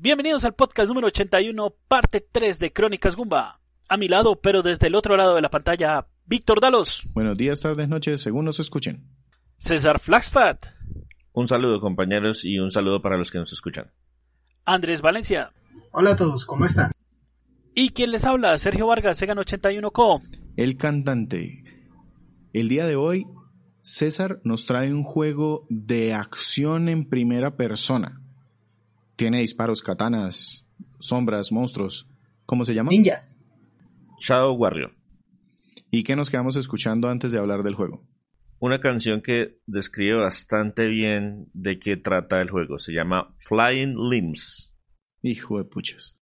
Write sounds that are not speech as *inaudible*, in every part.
Bienvenidos al podcast número 81, parte 3 de Crónicas Gumba. A mi lado, pero desde el otro lado de la pantalla, Víctor Dalos. Buenos días, tardes, noches, según nos escuchen. César Flagstad. Un saludo compañeros y un saludo para los que nos escuchan. Andrés Valencia. Hola a todos, ¿cómo están? ¿Y quién les habla? Sergio Vargas, Segan81Co. El cantante. El día de hoy, César nos trae un juego de acción en primera persona. Tiene disparos, katanas, sombras, monstruos. ¿Cómo se llama? Ninjas. Shadow Warrior. ¿Y qué nos quedamos escuchando antes de hablar del juego? Una canción que describe bastante bien de qué trata el juego. Se llama Flying Limbs. Hijo de puchas.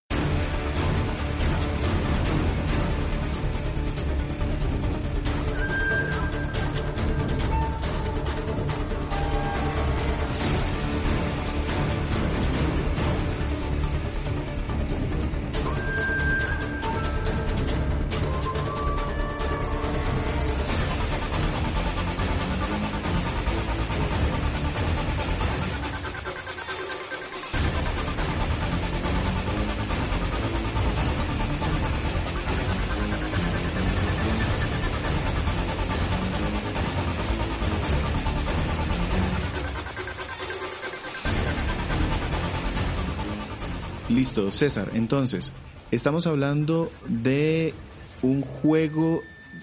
Listo, César. Entonces, estamos hablando de un juego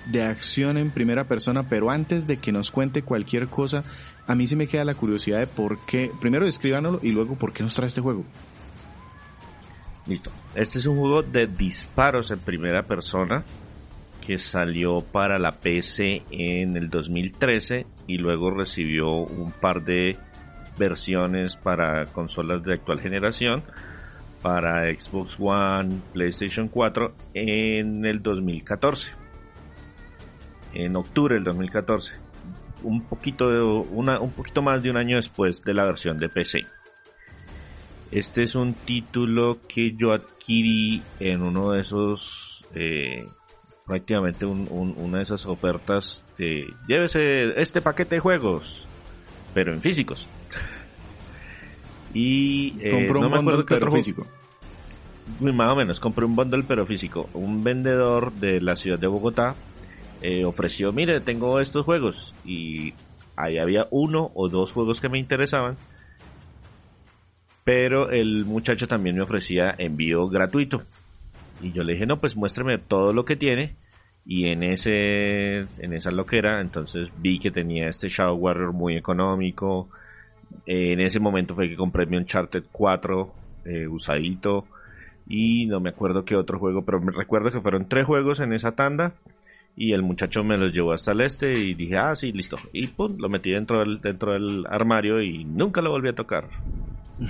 de acción en primera persona, pero antes de que nos cuente cualquier cosa, a mí sí me queda la curiosidad de por qué, primero descríbanoslo y luego por qué nos trae este juego. Listo. Este es un juego de disparos en primera persona que salió para la PC en el 2013 y luego recibió un par de versiones para consolas de actual generación para Xbox One, PlayStation 4 en el 2014. En octubre del 2014. Un poquito, más de un año después de la versión de PC. Este es un título que yo adquirí en uno de esos, eh, prácticamente un, un, una de esas ofertas de llévese este paquete de juegos, pero en físicos. Y eh, compró un bundle pero físico. Más o menos, compré un bundle pero físico. Un vendedor de la ciudad de Bogotá eh, ofreció, mire, tengo estos juegos. Y ahí había uno o dos juegos que me interesaban. Pero el muchacho también me ofrecía envío gratuito. Y yo le dije, no, pues muéstreme todo lo que tiene. Y en ese en esa loquera, entonces vi que tenía este Shadow Warrior muy económico. En ese momento fue que compré mi Uncharted 4 eh, usadito. Y no me acuerdo qué otro juego, pero me recuerdo que fueron tres juegos en esa tanda. Y el muchacho me los llevó hasta el este y dije, ah, sí, listo. Y pum, lo metí dentro del, dentro del armario y nunca lo volví a tocar. *laughs*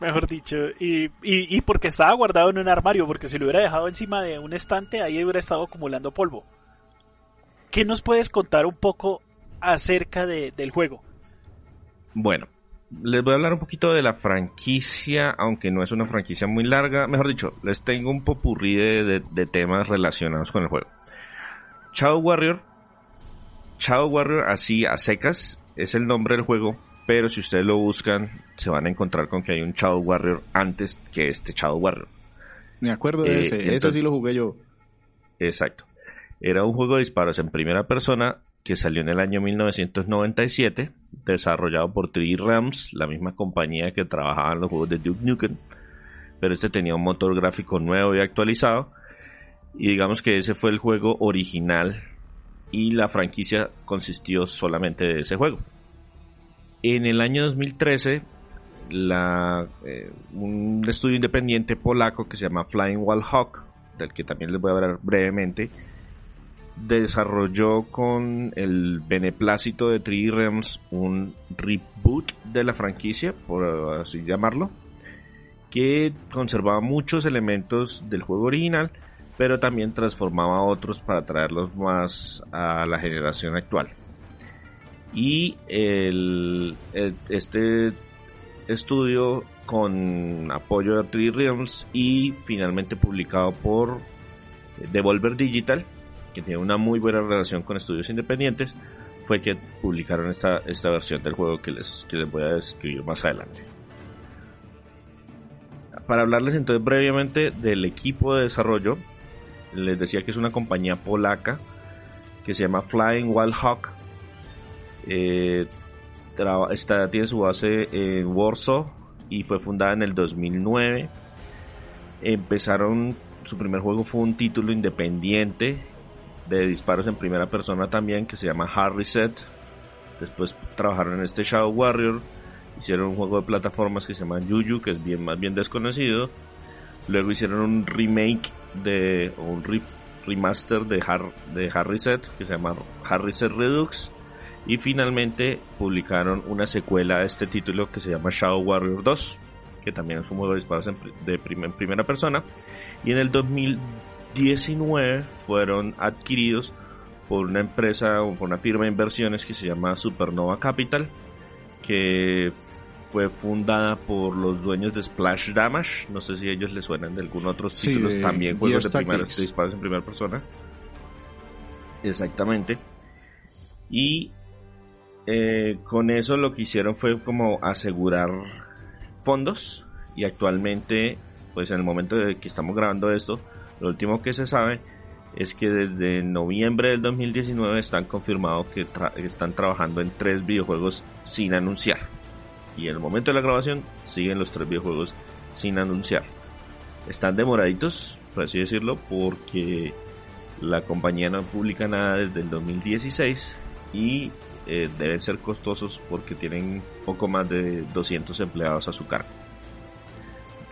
Mejor dicho, y, y, y, porque estaba guardado en un armario, porque si lo hubiera dejado encima de un estante, ahí hubiera estado acumulando polvo. ¿Qué nos puedes contar un poco acerca de, del juego? Bueno, les voy a hablar un poquito de la franquicia, aunque no es una franquicia muy larga. Mejor dicho, les tengo un popurrí de, de, de temas relacionados con el juego. Shadow Warrior, Shadow Warrior así a secas, es el nombre del juego, pero si ustedes lo buscan, se van a encontrar con que hay un Shadow Warrior antes que este Shadow Warrior. Me acuerdo de Eh, ese, ese sí lo jugué yo. Exacto. Era un juego de disparos en primera persona que salió en el año 1997, desarrollado por 3D Rams, la misma compañía que trabajaba en los juegos de Duke Nukem, pero este tenía un motor gráfico nuevo y actualizado, y digamos que ese fue el juego original y la franquicia consistió solamente de ese juego. En el año 2013, la, eh, un estudio independiente polaco que se llama Flying Wall Hawk, del que también les voy a hablar brevemente, desarrolló con el beneplácito de 3D Realms un reboot de la franquicia, por así llamarlo, que conservaba muchos elementos del juego original, pero también transformaba otros para traerlos más a la generación actual. Y el, este estudio con apoyo de 3D Realms y finalmente publicado por Devolver Digital, que tiene una muy buena relación con estudios independientes, fue que publicaron esta, esta versión del juego que les, que les voy a describir más adelante. Para hablarles entonces brevemente del equipo de desarrollo, les decía que es una compañía polaca que se llama Flying Wild Hawk. Eh, tiene su base en Warsaw y fue fundada en el 2009. Empezaron, su primer juego fue un título independiente de disparos en primera persona también que se llama Hard Reset. Después trabajaron en este Shadow Warrior. Hicieron un juego de plataformas que se llama Yuyu, que es bien más bien desconocido. Luego hicieron un remake de un remaster de Hard, de Hard Reset que se llama Hard Reset Redux. Y finalmente publicaron una secuela a este título que se llama Shadow Warrior 2, que también es un juego de disparos en, de en primera persona. Y en el 2019 fueron adquiridos por una empresa o por una firma de inversiones que se llama Supernova Capital, que fue fundada por los dueños de Splash Damage. No sé si ellos les suenan de algún otro títulos también, juegos de, de disparos en primera persona. Exactamente. Y eh, con eso lo que hicieron fue como asegurar fondos y actualmente, pues en el momento de que estamos grabando esto, lo último que se sabe es que desde noviembre del 2019 están confirmados que están trabajando en tres videojuegos sin anunciar. Y en el momento de la grabación siguen los tres videojuegos sin anunciar. Están demoraditos, por así decirlo, porque la compañía no publica nada desde el 2016 y eh, deben ser costosos porque tienen poco más de 200 empleados a su cargo.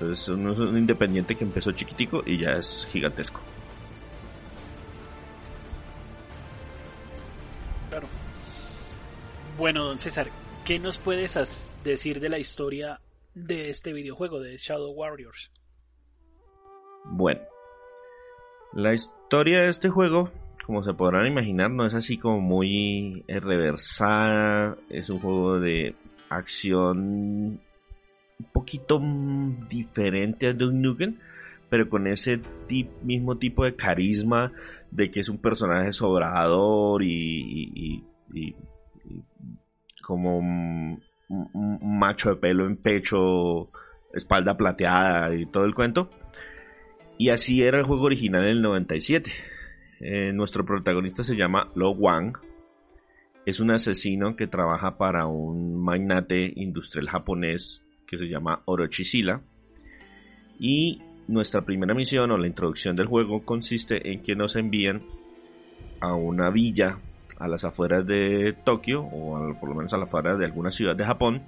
Entonces uno es un independiente que empezó chiquitico y ya es gigantesco. Claro. Bueno, don César, ¿qué nos puedes decir de la historia de este videojuego de Shadow Warriors? Bueno, la historia de este juego como se podrán imaginar, no es así como muy reversada. Es un juego de acción un poquito diferente a Duke Nukem, pero con ese mismo tipo de carisma de que es un personaje sobrador y, como un, un, macho de pelo en pecho, espalda plateada y todo el cuento. Y así era el juego original en el 97 eh, nuestro protagonista se llama Lo Wang. Es un asesino que trabaja para un magnate industrial japonés que se llama Orochi Sila. Y nuestra primera misión o la introducción del juego consiste en que nos envían a una villa a las afueras de Tokio o por lo menos a las afueras de alguna ciudad de Japón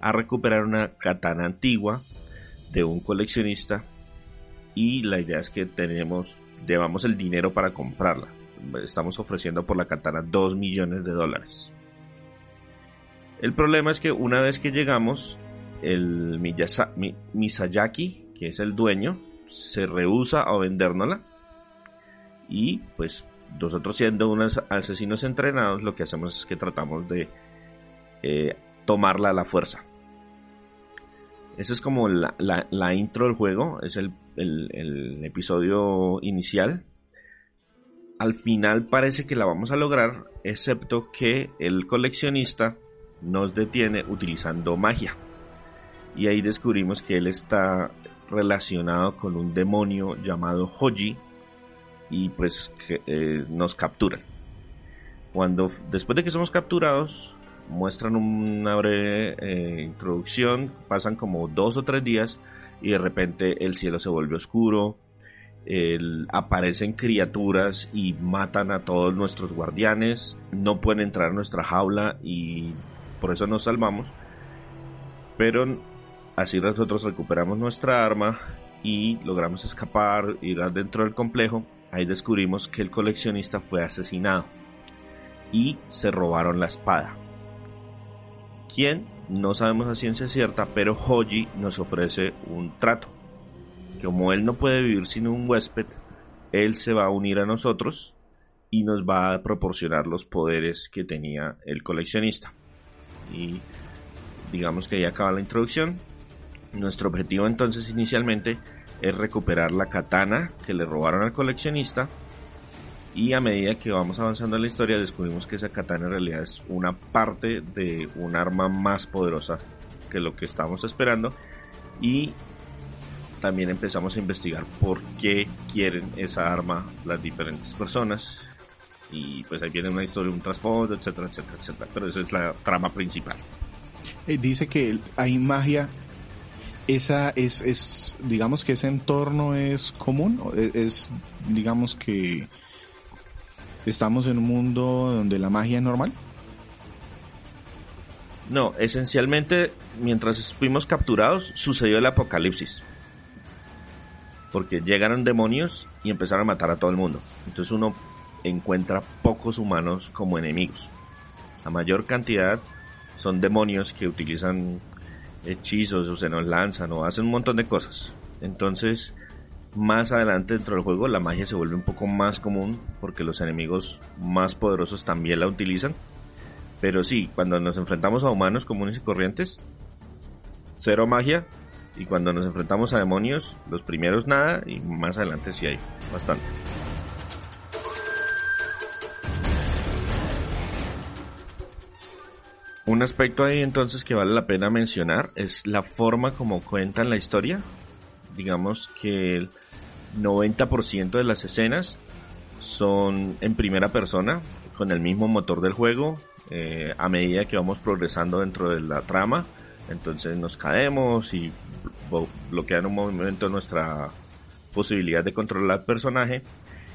a recuperar una katana antigua de un coleccionista y la idea es que tenemos llevamos el dinero para comprarla. Estamos ofreciendo por la katana 2 millones de dólares. El problema es que una vez que llegamos, el Misayaki, que es el dueño, se rehúsa a vendérnosla. Y pues nosotros siendo unos asesinos entrenados, lo que hacemos es que tratamos de eh, tomarla a la fuerza. Esa es como la, intro del juego, es el, episodio inicial. Al final parece que la vamos a lograr, excepto que el coleccionista nos detiene utilizando magia. Y ahí descubrimos que él está relacionado con un demonio llamado Hoji y pues eh, nos capturan. Cuando después de que somos capturados muestran una breve eh, introducción, pasan como dos o tres días y de repente el cielo se vuelve oscuro, aparecen criaturas y matan a todos nuestros guardianes, no pueden entrar a nuestra jaula y por eso nos salvamos. Pero así nosotros recuperamos nuestra arma y logramos escapar, ir adentro del complejo ahí descubrimos que el coleccionista fue asesinado y se robaron la espada. ¿Quién? No sabemos a ciencia cierta, pero Hoji nos ofrece un trato. Como él no puede vivir sin un huésped, él se va a unir a nosotros y nos va a proporcionar los poderes que tenía el coleccionista. Y digamos que ahí acaba la introducción. Nuestro objetivo entonces inicialmente es recuperar la katana que le robaron al coleccionista y a medida que vamos avanzando en la historia descubrimos que esa katana en realidad es una parte de un arma más poderosa que lo que estábamos esperando y también empezamos a investigar por qué quieren esa arma las diferentes personas y pues ahí viene una historia, un trasfondo, etcétera, etcétera, etcétera, pero esa es la trama principal. Eh, dice que hay magia esa es, es, digamos que ese entorno es común, e, es, digamos que estamos en un mundo donde la magia es normal. No, esencialmente, mientras fuimos capturados, sucedió el apocalipsis. Porque llegaron demonios y empezaron a matar a todo el mundo. Entonces uno encuentra pocos humanos como enemigos. La mayor cantidad son demonios que utilizan hechizos o se nos lanzan o hacen un montón de cosas. Entonces, más adelante dentro del juego la magia se vuelve un poco más común porque los enemigos más poderosos también la utilizan. Pero sí, cuando nos enfrentamos a humanos comunes y corrientes, cero magia. Y cuando nos enfrentamos a demonios, los primeros nada y más adelante sí hay bastante. Un aspecto ahí entonces que vale la pena mencionar es la forma como cuentan la historia. Digamos que el 90% de las escenas son en primera persona, con el mismo motor del juego, eh, a medida que vamos progresando dentro de la trama. Entonces nos caemos y bloquean un momento nuestra posibilidad de controlar al personaje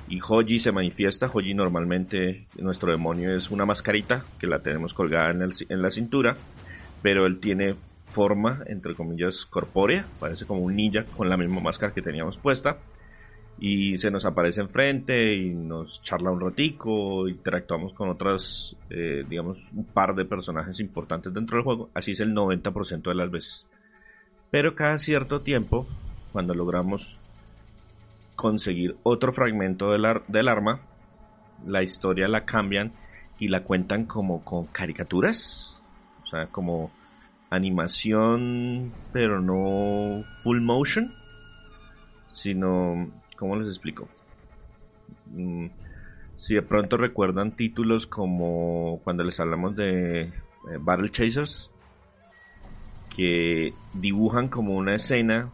y Hoji se manifiesta. Hoji normalmente, nuestro demonio es una mascarita que la tenemos colgada en, en, la cintura, pero él tiene forma, entre comillas, corpórea, parece como un ninja con la misma máscara que teníamos puesta. Y se nos aparece enfrente y nos charla un ratico, interactuamos con otras, eh, digamos, un par de personajes importantes dentro del juego. Así es el 90% de las veces. Pero cada cierto tiempo, cuando logramos conseguir otro fragmento del, del arma, la historia la cambian y la cuentan como con caricaturas, o sea, como animación, pero no full motion, sino, ¿cómo les explico? Mm, si de pronto recuerdan títulos como cuando les hablamos de eh, Battle Chasers, que dibujan como una escena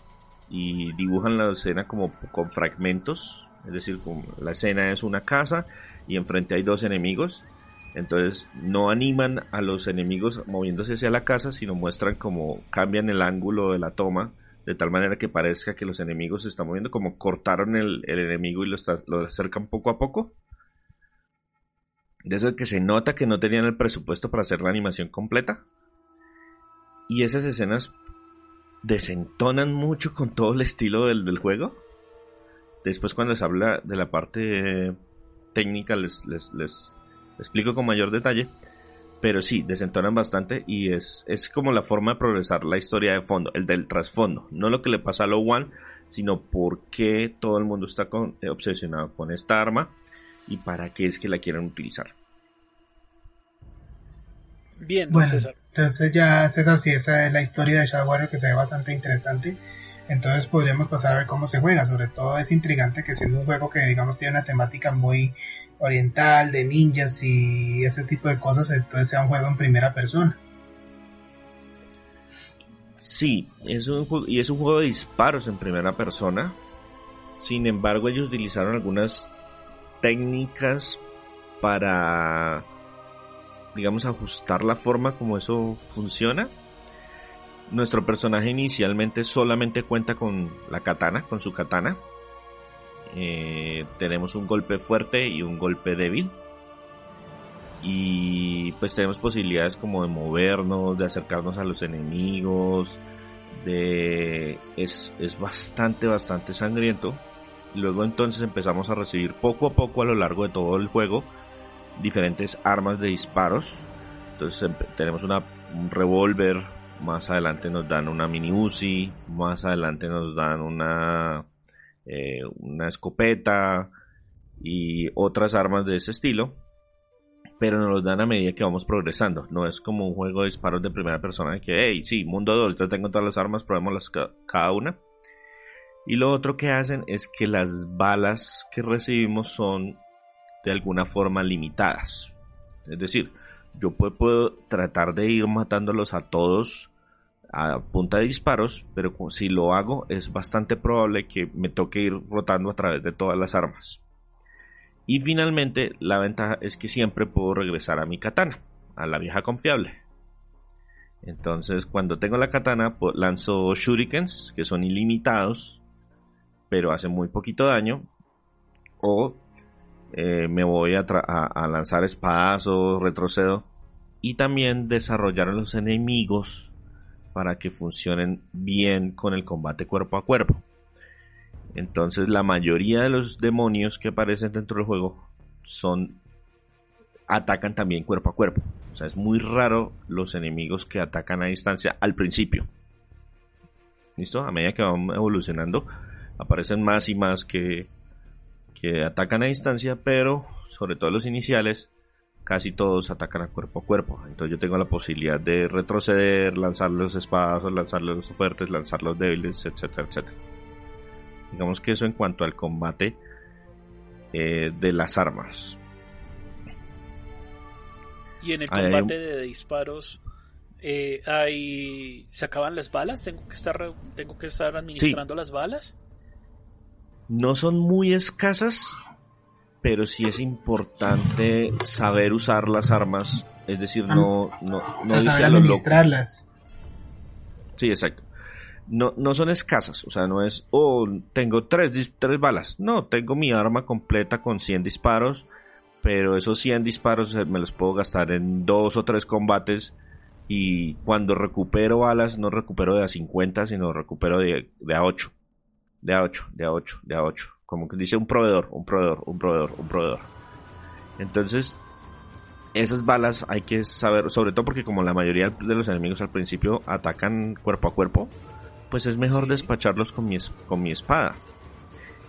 y dibujan la escena como con fragmentos, es decir, la escena es una casa y enfrente hay dos enemigos, entonces no animan a los enemigos moviéndose hacia la casa, sino muestran como cambian el ángulo de la toma de tal manera que parezca que los enemigos se están moviendo, como cortaron el, enemigo y lo, acercan poco a poco. Desde que se nota que no tenían el presupuesto para hacer la animación completa. Y esas escenas desentonan mucho con todo el estilo del, juego. Después cuando les habla de la parte técnica les, les, explico con mayor detalle. Pero sí, desentonan bastante y es, es como la forma de progresar la historia de fondo, el del trasfondo. No lo que le pasa a Lo One, sino por qué todo el mundo está obsesionado con esta arma y para qué es que la quieren utilizar. Bien, bueno, Entonces ya, César, si esa es la historia de Shadow Warrior que se ve bastante interesante, entonces podríamos pasar a ver cómo se juega. Sobre todo es intrigante que siendo un juego que digamos tiene una temática muy oriental, de ninjas y ese tipo de cosas, entonces sea un juego en primera persona. Sí, es un y es un juego de disparos en primera persona. Sin embargo, ellos utilizaron algunas técnicas para digamos, ajustar la forma como eso funciona. Nuestro personaje inicialmente solamente cuenta con la katana, con su katana. Eh, tenemos un golpe fuerte y un golpe débil. Y pues tenemos posibilidades como de movernos, de acercarnos a los enemigos. Es, es bastante, bastante sangriento. Luego entonces empezamos a recibir poco a poco a lo largo de todo el juego diferentes armas de disparos. Entonces tenemos una, un revólver, más adelante nos dan una mini Uzi, más adelante nos dan una, eh, una escopeta y otras armas de ese estilo. Pero nos los dan a medida que vamos progresando. No es como un juego de disparos de primera persona que, hey, sí, mundo adulto, tengo todas las armas, probémoslas cada una. Y lo otro que hacen es que las balas que recibimos son de alguna forma limitadas. Es decir, yo puedo, tratar de ir matándolos a todos a punta de disparos, pero si lo hago es bastante probable que me toque ir rotando a través de todas las armas. Y finalmente, la ventaja es que siempre puedo regresar a mi katana, a la vieja confiable. Entonces, cuando tengo la katana, lanzo shurikens, que son ilimitados, pero hacen muy poquito daño. O eh, me voy a, a, lanzar espadazos, retrocedo. Y también desarrollar a los enemigos para que funcionen bien con el combate cuerpo a cuerpo. Entonces la mayoría de los demonios que aparecen dentro del juego son atacan también cuerpo a cuerpo. O sea, es muy raro los enemigos que atacan a distancia al principio. ¿Listo? A medida que van evolucionando, aparecen más y más que, que atacan a distancia, pero sobre todo los iniciales, casi todos atacan a cuerpo a cuerpo. Entonces yo tengo la posibilidad de retroceder, lanzar los espadas, lanzar los fuertes, lanzar los débiles, etcétera, etcétera. Digamos que eso en cuanto al combate eh, de las armas. Y en el combate de disparos, eh, hay... ¿se acaban las balas? ¿Tengo que estar, tengo que estar administrando las balas? No son muy escasas, pero sí es importante saber usar las armas. Es decir, no, no, no saber administrarlas. Sí, exacto. No, no son escasas, o sea, no es, oh, tengo tres, tres balas. No, tengo mi arma completa con 100 disparos, pero esos 100 disparos me los puedo gastar en dos o tres combates y cuando recupero balas no recupero de a 50, sino recupero de, de a 8 de A8, de A8, de A8. Como que dice un proveedor, un proveedor, un proveedor, un proveedor. Entonces, esas balas hay que saber, sobre todo porque como la mayoría de los enemigos al principio atacan cuerpo a cuerpo, pues es mejor despacharlos con mi, con mi espada.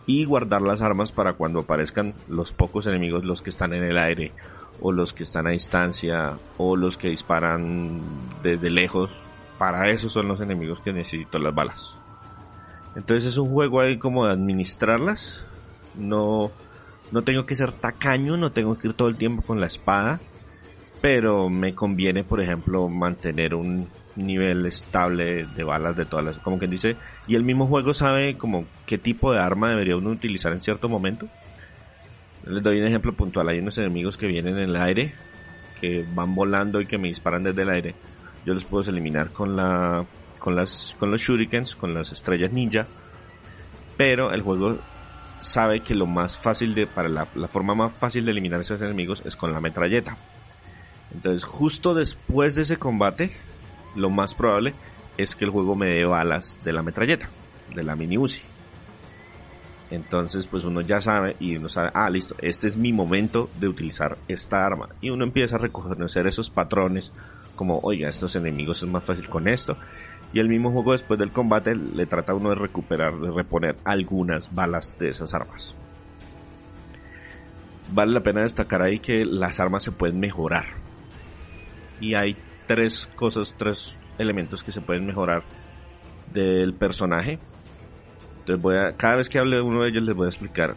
Y guardar las armas para cuando aparezcan los pocos enemigos, los que están en el aire, o los que están a distancia, o los que disparan desde lejos. Para eso son los enemigos que necesito las balas. Entonces es un juego ahí como de administrarlas. No, no tengo que ser tacaño, no tengo que ir todo el tiempo con la espada. Pero me conviene, por ejemplo, mantener un nivel estable de balas de todas las... Como que dice... Y el mismo juego sabe como qué tipo de arma debería uno utilizar en cierto momento. Les doy un ejemplo puntual. Hay unos enemigos que vienen en el aire, que van volando y que me disparan desde el aire. Yo los puedo eliminar con la con, las, con los shurikens, con las estrellas ninja, pero el juego sabe que lo más fácil de, para la, forma más fácil de eliminar a esos enemigos es con la metralleta. Entonces, justo después de ese combate, lo más probable es que el juego me dé balas de la metralleta, de la mini Uzi. Entonces, pues uno ya sabe y uno sabe, ah, listo, este es mi momento de utilizar esta arma. Y uno empieza a reconocer esos patrones, como, oiga, estos enemigos es más fácil con esto. Y el mismo juego después del combate le trata a uno de recuperar, de reponer algunas balas de esas armas. Vale la pena destacar ahí que las armas se pueden mejorar. Y hay tres cosas, tres elementos que se pueden mejorar del personaje. Entonces voy a, cada vez que hable de uno de ellos les voy a explicar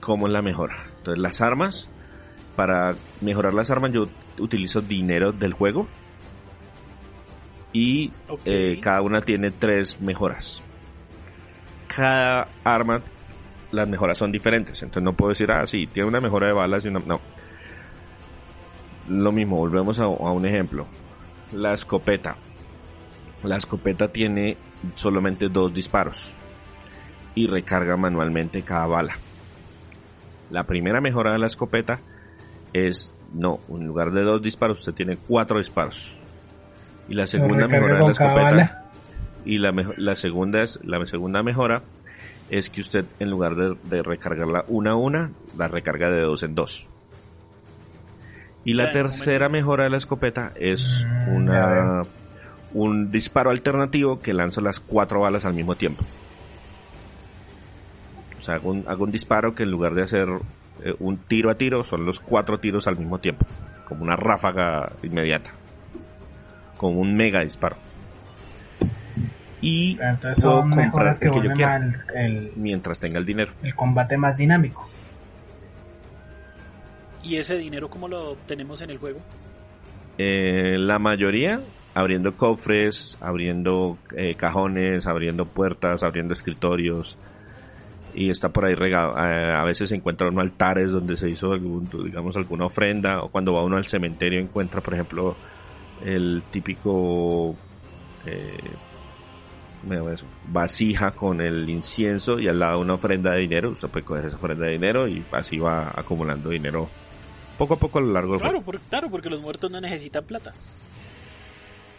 cómo es la mejora. Entonces las armas, para mejorar las armas yo utilizo dinero del juego y eh, cada una tiene tres mejoras. Cada arma, las mejoras son diferentes, entonces no puedo decir, ah, sí, tiene una mejora de balas y una... No. Lo mismo, volvemos a, a un ejemplo. La escopeta. La escopeta tiene solamente dos disparos y recarga manualmente cada bala. La primera mejora de la escopeta es, no, en lugar de dos disparos, usted tiene cuatro disparos y la segunda mejora de la escopeta. Y la, la, segunda es, la segunda mejora es que usted en lugar de, recargarla una a una, la recarga de dos en dos. Y la tercera mejora de la escopeta es mm, una un disparo alternativo que lanza las cuatro balas al mismo tiempo. O sea, hago un, disparo que en lugar de hacer eh, un tiro a tiro, son los cuatro tiros al mismo tiempo. Como una ráfaga inmediata. Como un mega disparo. Y entonces son mejoras que, vuelven el, mientras tenga el dinero. El combate más dinámico. ¿Y ese dinero cómo lo obtenemos en el juego? Eh, la mayoría abriendo cofres, abriendo eh, cajones, abriendo puertas, abriendo escritorios. Y está por ahí regado. Eh, a veces se encuentran altares donde se hizo algún, digamos, alguna ofrenda. O cuando va uno al cementerio encuentra, por ejemplo, el típico eh, vasija con el incienso y al lado una ofrenda de dinero. Usted puede coger esa ofrenda de dinero y así va acumulando dinero poco a poco a lo largo del claro, claro, porque los muertos no necesitan plata.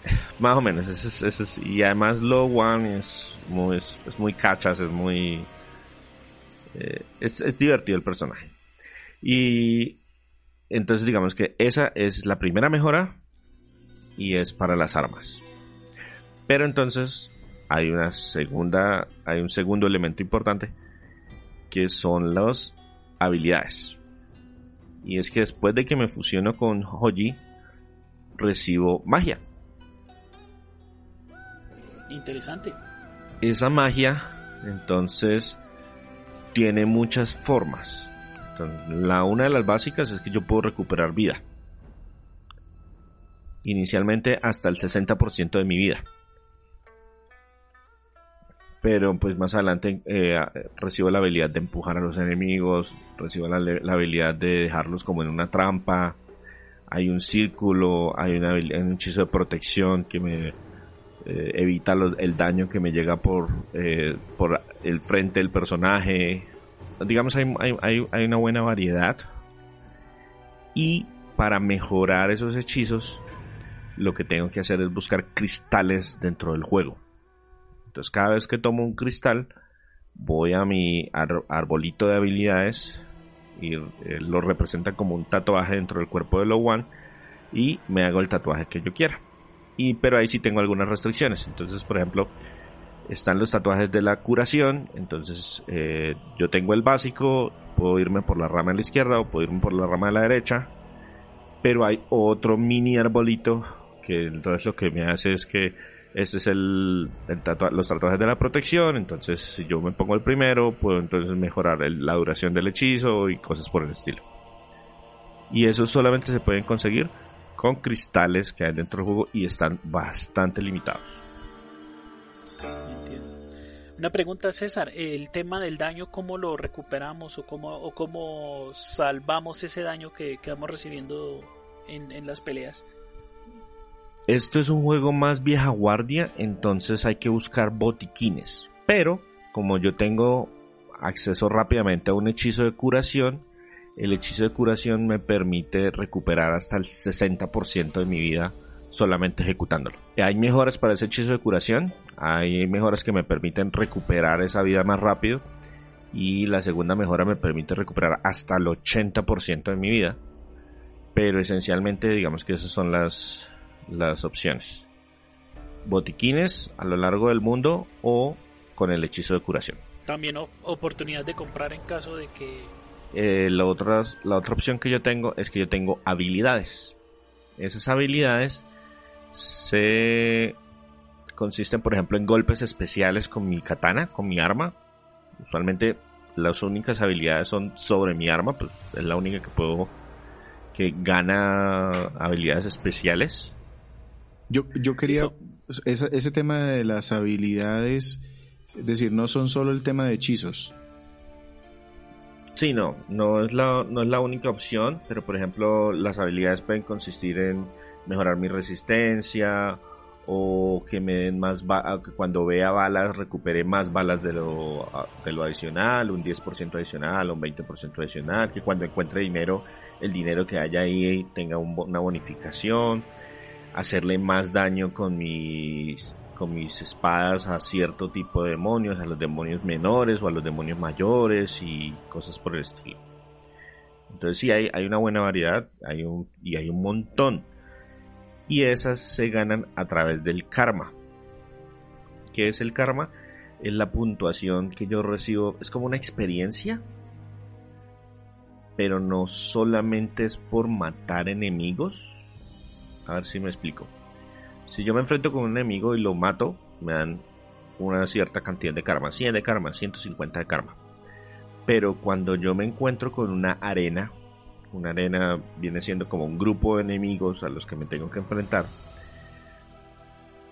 *laughs* Más o menos, y además Low One es muy, es, muy cachas, es muy... Eh, es, divertido el personaje. Y entonces digamos que esa es la primera mejora y es para las armas. Pero entonces hay una segunda, hay un segundo elemento importante que son las habilidades. Y es que después de que me fusiono con Hoji, recibo magia. Interesante. Esa magia, entonces, tiene muchas formas. la una de las básicas es que yo puedo recuperar vida. Inicialmente hasta el 60% de mi vida. Pero pues más adelante eh, recibo la habilidad de empujar a los enemigos, recibo la, habilidad de dejarlos como en una trampa. Hay un círculo, hay, una, hay un hechizo de protección que me eh, evita el daño que me llega por, eh, por el frente del personaje. Digamos, hay, hay, hay una buena variedad. Y para mejorar esos hechizos, lo que tengo que hacer es buscar cristales dentro del juego. Entonces, cada vez que tomo un cristal, voy a mi arbolito de habilidades y eh, lo representa como un tatuaje dentro del cuerpo de Low One y me hago el tatuaje que yo quiera y pero ahí sí tengo algunas restricciones. Entonces, por ejemplo, están los tatuajes de la curación. Entonces, eh, yo tengo el básico, puedo irme por la rama de la izquierda o puedo irme por la rama de la derecha. Pero hay otro mini arbolito que entonces lo que me hace es que este es el, los tatuajes de la protección. Entonces, si yo me pongo el primero, puedo entonces mejorar la duración del hechizo y cosas por el estilo. Y eso solamente se pueden conseguir con cristales que hay dentro del juego y están bastante limitados. Una pregunta, César, el tema del daño, ¿cómo lo recuperamos o cómo, o cómo salvamos ese daño que, vamos recibiendo en, en las peleas? Esto es un juego más vieja guardia, entonces hay que buscar botiquines. Pero, como yo tengo acceso rápidamente a un hechizo de curación, el hechizo de curación me permite recuperar hasta el 60% de mi vida solamente ejecutándolo. Hay mejoras para ese hechizo de curación, hay mejoras que me permiten recuperar esa vida más rápido y la segunda mejora me permite recuperar hasta el 80% de mi vida. Pero esencialmente digamos que esas son las, las opciones. Botiquines a lo largo del mundo o con el hechizo de curación. También oportunidad de comprar en caso de que eh, la, otra, la otra opción que yo tengo es que yo tengo habilidades. Esas habilidades se consisten, por ejemplo, en golpes especiales con mi katana, con mi arma. Usualmente las únicas habilidades son sobre mi arma, pues es la única que puedo que gana habilidades especiales. Yo, yo quería ese, ese tema de las habilidades, es decir, no son solo el tema de hechizos, Sí, no, no es, la, no es la única opción, pero por ejemplo las habilidades pueden consistir en mejorar mi resistencia o que me den más que cuando vea balas recupere más balas de lo, de lo adicional, un 10% adicional, un 20% adicional, que cuando encuentre dinero, el dinero que haya ahí tenga una bonificación, hacerle más daño con mis con mis espadas a cierto tipo de demonios, a los demonios menores o a los demonios mayores y cosas por el estilo. Entonces sí hay, hay una buena variedad hay un, y hay un montón. Y esas se ganan a través del karma. ¿Qué es el karma? Es la puntuación que yo recibo. Es como una experiencia. Pero no solamente es por matar enemigos. A ver si me explico. Si yo me enfrento con un enemigo y lo mato, me dan una cierta cantidad de karma. 100 de karma, 150 de karma. Pero cuando yo me encuentro con una arena, una arena viene siendo como un grupo de enemigos a los que me tengo que enfrentar.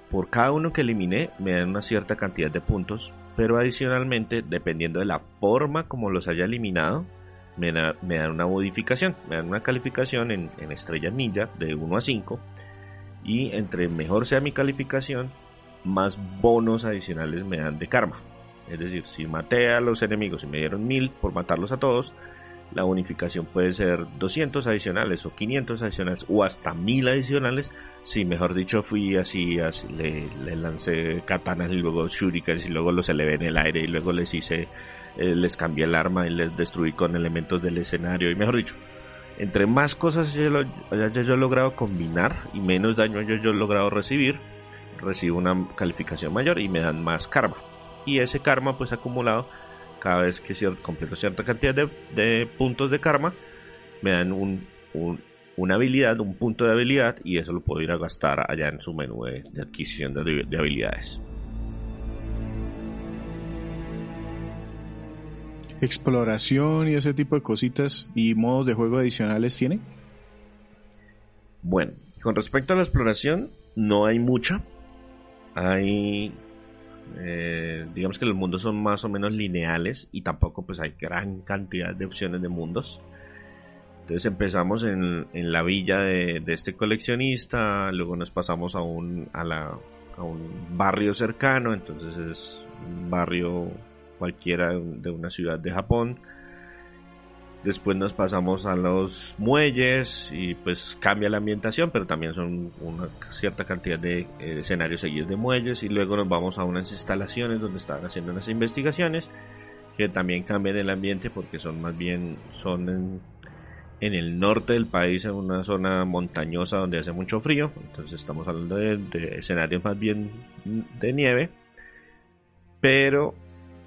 Por cada uno que eliminé me dan una cierta cantidad de puntos, pero adicionalmente, dependiendo de la forma como los haya eliminado, me, dan una modificación, me dan una calificación en, en estrellas ninja de 1 a 5 y entre mejor sea mi calificación, más bonos adicionales me dan de karma. Es decir, si maté a los enemigos y me dieron 1000 por matarlos a todos, la bonificación puede ser 200 adicionales o 500 adicionales o hasta 1000 adicionales. Si mejor dicho fui así, así le, lancé katanas y luego shurikens y luego los elevé en el aire y luego les hice, eh, les cambié el arma y les destruí con elementos del escenario y mejor dicho, entre más cosas yo, yo, he logrado combinar y menos daño yo, he logrado recibir, recibo una calificación mayor y me dan más karma. Y ese karma pues acumulado, cada vez que completo cierta cantidad de, puntos de karma, me dan un, una habilidad, un punto de habilidad y eso lo puedo ir a gastar allá en su menú de, adquisición de habilidades. Exploración y ese tipo de cositas y modos de juego adicionales tiene? Bueno, con respecto a la exploración, no hay mucha. Hay, eh, digamos que los mundos son más o menos lineales y tampoco pues hay gran cantidad de opciones de mundos. Entonces empezamos en, la villa de, este coleccionista, luego nos pasamos a un, a, la, a un barrio cercano, entonces es un barrio cualquiera de una ciudad de Japón. Después nos pasamos a los muelles y pues cambia la ambientación, pero también son una cierta cantidad de eh, escenarios seguidos de muelles. Y luego nos vamos a unas instalaciones donde están haciendo unas investigaciones que también cambian el ambiente porque son más bien son en, en el norte del país en una zona montañosa donde hace mucho frío, entonces estamos hablando de, de escenarios más bien de nieve, pero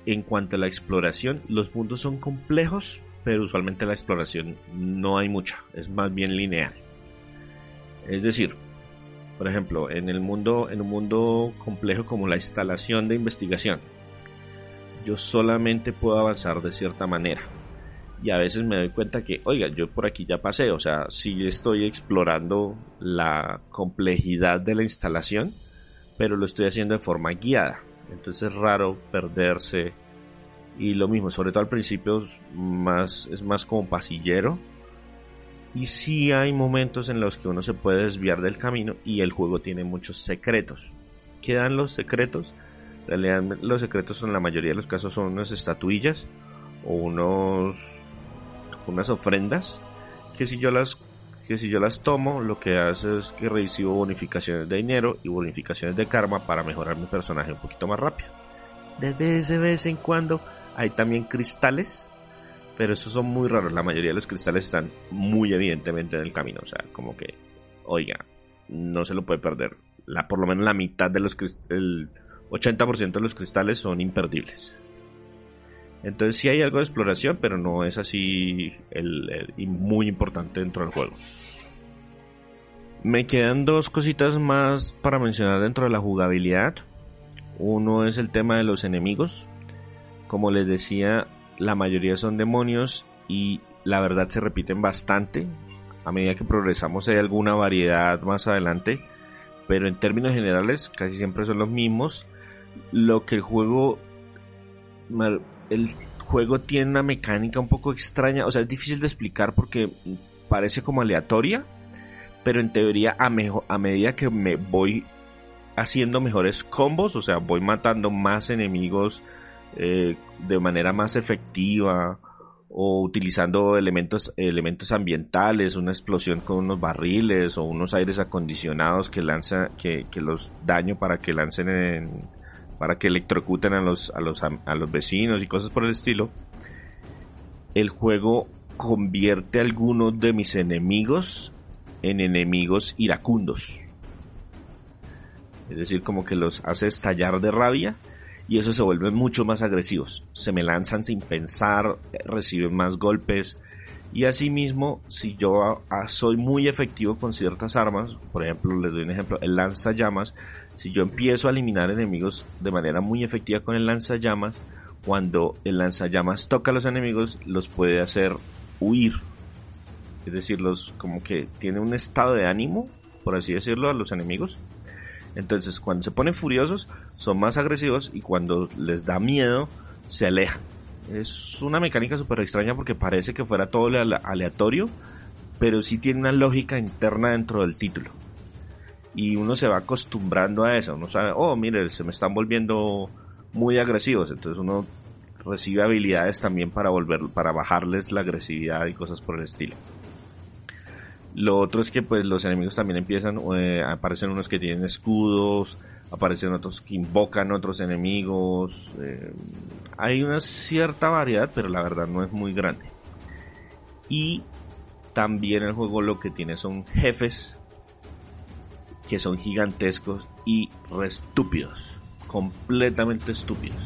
en cuanto a la exploración, los mundos son complejos, pero usualmente la exploración no hay mucha, es más bien lineal. Es decir, por ejemplo, en el mundo, en un mundo complejo como la instalación de investigación, yo solamente puedo avanzar de cierta manera. Y a veces me doy cuenta que, oiga, yo por aquí ya pasé, o sea, sí estoy explorando la complejidad de la instalación, pero lo estoy haciendo de forma guiada. Entonces es raro perderse. Y lo mismo, sobre todo al principio es más, es más como pasillero. Y sí hay momentos en los que uno se puede desviar del camino y el juego tiene muchos secretos. ¿Qué dan los secretos? En realidad los secretos en la mayoría de los casos son unas estatuillas o unos unas ofrendas que si yo las que si yo las tomo, lo que hace es que recibo bonificaciones de dinero y bonificaciones de karma para mejorar mi personaje un poquito más rápido. De vez, de vez en cuando hay también cristales, pero esos son muy raros. La mayoría de los cristales están muy evidentemente en el camino. O sea, como que, oiga, no se lo puede perder. La, por lo menos la mitad de los el 80% de los cristales son imperdibles. Entonces sí hay algo de exploración, pero no es así el, muy importante dentro del juego. Me quedan dos cositas más para mencionar dentro de la jugabilidad. Uno es el tema de los enemigos. Como les decía, la mayoría son demonios y la verdad se repiten bastante. A medida que progresamos hay alguna variedad más adelante, pero en términos generales casi siempre son los mismos. Lo que el juego el juego tiene una mecánica un poco extraña, o sea, es difícil de explicar porque parece como aleatoria, pero en teoría a, a medida que me voy haciendo mejores combos, o sea, voy matando más enemigos eh, de manera más efectiva o utilizando elementos, elementos ambientales, una explosión con unos barriles o unos aires acondicionados que lanza, que, que los daño para que lancen en, para que electrocuten a los, a los, a los vecinos y cosas por el estilo. El juego convierte a algunos de mis enemigos en enemigos iracundos. Es decir, como que los hace estallar de rabia y eso se vuelven mucho más agresivos. Se me lanzan sin pensar, reciben más golpes. Y asimismo, si yo soy muy efectivo con ciertas armas, por ejemplo, les doy un ejemplo, el lanzallamas, si yo empiezo a eliminar enemigos de manera muy efectiva con el lanzallamas, cuando el lanzallamas toca a los enemigos, los puede hacer huir. Es decir, los como que tiene un estado de ánimo, por así decirlo, a los enemigos entonces, cuando se ponen furiosos, son más agresivos y cuando les da miedo, se alejan. Es una mecánica súper extraña porque parece que fuera todo aleatorio, pero sí tiene una lógica interna dentro del título. Y uno se va acostumbrando a eso. Uno sabe, oh, mire, se me están volviendo muy agresivos. Entonces uno recibe habilidades también para volver, para bajarles la agresividad y cosas por el estilo. Lo otro es que pues los enemigos también empiezan, eh, aparecen unos que tienen escudos, aparecen otros que invocan otros enemigos. Eh, hay una cierta variedad, pero la verdad no es muy grande. Y también el juego lo que tiene son jefes que son gigantescos y estúpidos, completamente estúpidos.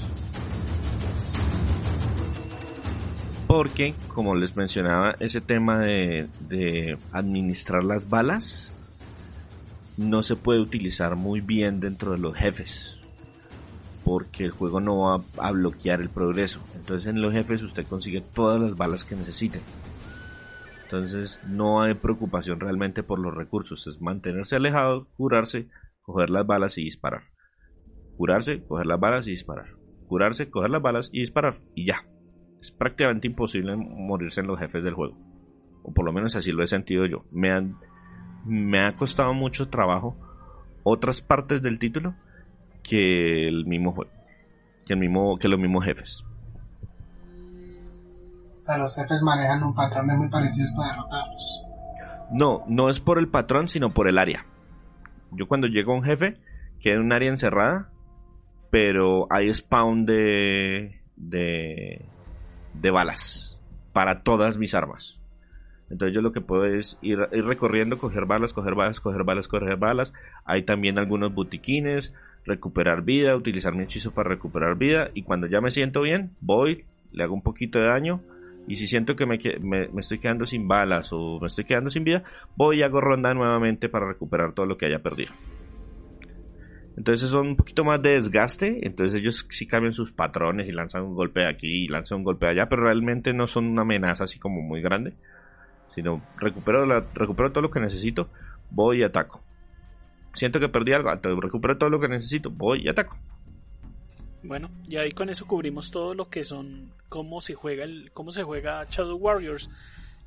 Porque, como les mencionaba, ese tema de, administrar las balas no se puede utilizar muy bien dentro de los jefes. Porque el juego no va a bloquear el progreso. Entonces en los jefes usted consigue todas las balas que necesite. Entonces no hay preocupación realmente por los recursos. Es mantenerse alejado, curarse, coger las balas y disparar. Curarse, coger las balas y disparar. Curarse, coger las balas y disparar. Y ya es prácticamente imposible morirse en los jefes del juego. O por lo menos así lo he sentido yo. Me, me ha costado mucho trabajo otras partes del título que el mismo juego. Que, el mismo, que los mismos jefes. Los jefes manejan un patrón muy parecido para derrotarlos. No, no es por el patrón, sino por el área. Yo cuando llego a un jefe, queda en un área encerrada, pero hay spawn de, de, balas para todas mis armas. Entonces yo lo que puedo es ir, recorriendo, coger balas, coger balas, coger balas, coger balas. Hay también algunos botiquines, recuperar vida, utilizar mi hechizo para recuperar vida. Y cuando ya me siento bien, voy, le hago un poquito de daño. Y si siento que me, me, estoy quedando sin balas o me estoy quedando sin vida, voy y hago ronda nuevamente para recuperar todo lo que haya perdido. Entonces son un poquito más de desgaste. Entonces ellos sí cambian sus patrones y lanzan un golpe de aquí y lanzan un golpe de allá. Pero realmente no son una amenaza así como muy grande. Sino recupero, recupero todo lo que necesito. Voy y ataco. Siento que perdí algo. Recupero todo lo que necesito. Voy y ataco. Bueno, y ahí con eso cubrimos todo lo que son cómo se juega el cómo se juega Shadow Warriors.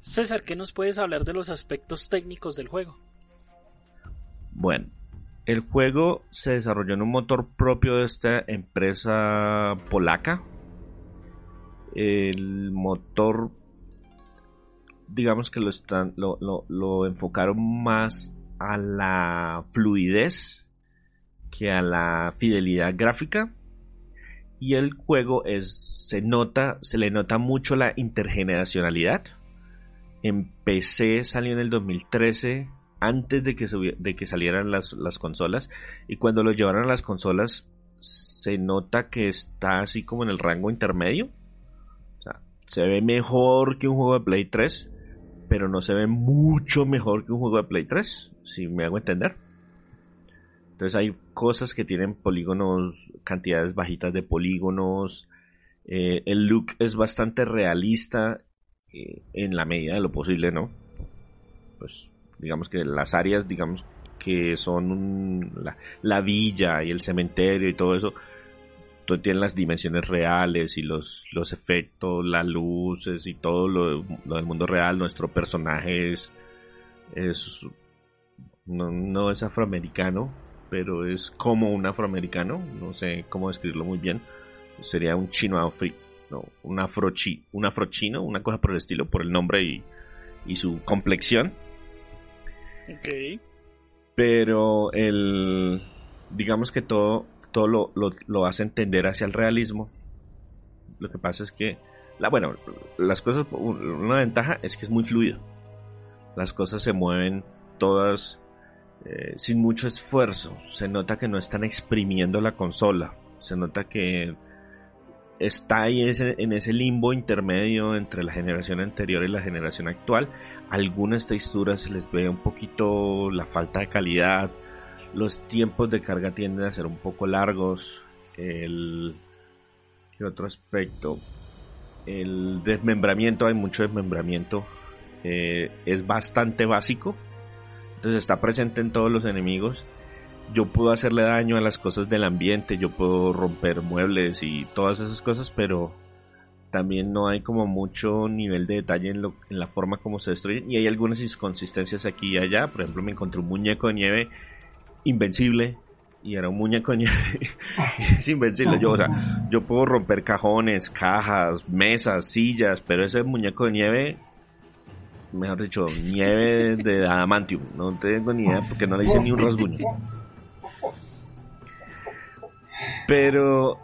César, ¿qué nos puedes hablar de los aspectos técnicos del juego? Bueno, el juego se desarrolló en un motor propio de esta empresa polaca. El motor, digamos que lo, están, lo, lo, enfocaron más a la fluidez que a la fidelidad gráfica. Y el juego es, se nota, se le nota mucho la intergeneracionalidad. En PC salió en el 2013 antes de que, salieran las, consolas. Y cuando lo llevaron a las consolas, se nota que está así como en el rango intermedio. O sea, se ve mejor que un juego de Play 3, pero no se ve mucho mejor que un juego de Play 3, si me hago entender. Entonces hay cosas que tienen polígonos, cantidades bajitas de polígonos. Eh, el look es bastante realista eh, en la medida de lo posible, ¿no? Pues digamos que las áreas, digamos que son la, villa y el cementerio y todo eso, todo tienen las dimensiones reales y los, los efectos, las luces y todo lo, del mundo real. Nuestro personaje es, no, es afroamericano, pero es como un afroamericano, no sé cómo describirlo muy bien. Sería un chino ¿no? Un, afrochi, un afrochino, una cosa por el estilo, por el nombre y, y su complexión. Ok. Pero el, digamos que todo, todo lo, lo, lo hace entender hacia el realismo. Lo que pasa es que, la, bueno, las cosas, una ventaja es que es muy fluido. Las cosas se mueven todas eh, sin mucho esfuerzo. Se nota que no están exprimiendo la consola. Se nota que está ahí en ese limbo intermedio entre la generación anterior y la generación actual. Algunas texturas se les ve un poquito la falta de calidad. Los tiempos de carga tienden a ser un poco largos. El... ¿Qué otro aspecto? El desmembramiento, hay mucho desmembramiento. Eh, es bastante básico. Entonces está presente en todos los enemigos yo puedo hacerle daño a las cosas del ambiente, yo puedo romper muebles y todas esas cosas, pero también no hay como mucho nivel de detalle en, lo, en la forma como se destruyen y hay algunas inconsistencias aquí y allá. Por ejemplo, me encontré un muñeco de nieve invencible y era un muñeco de nieve. *laughs* es invencible. Yo, o sea, yo puedo romper cajones, cajas, mesas, sillas, pero ese muñeco de nieve mejor dicho, nieve de adamantium. No tengo ni idea porque no le hice ni un rasguño. Pero.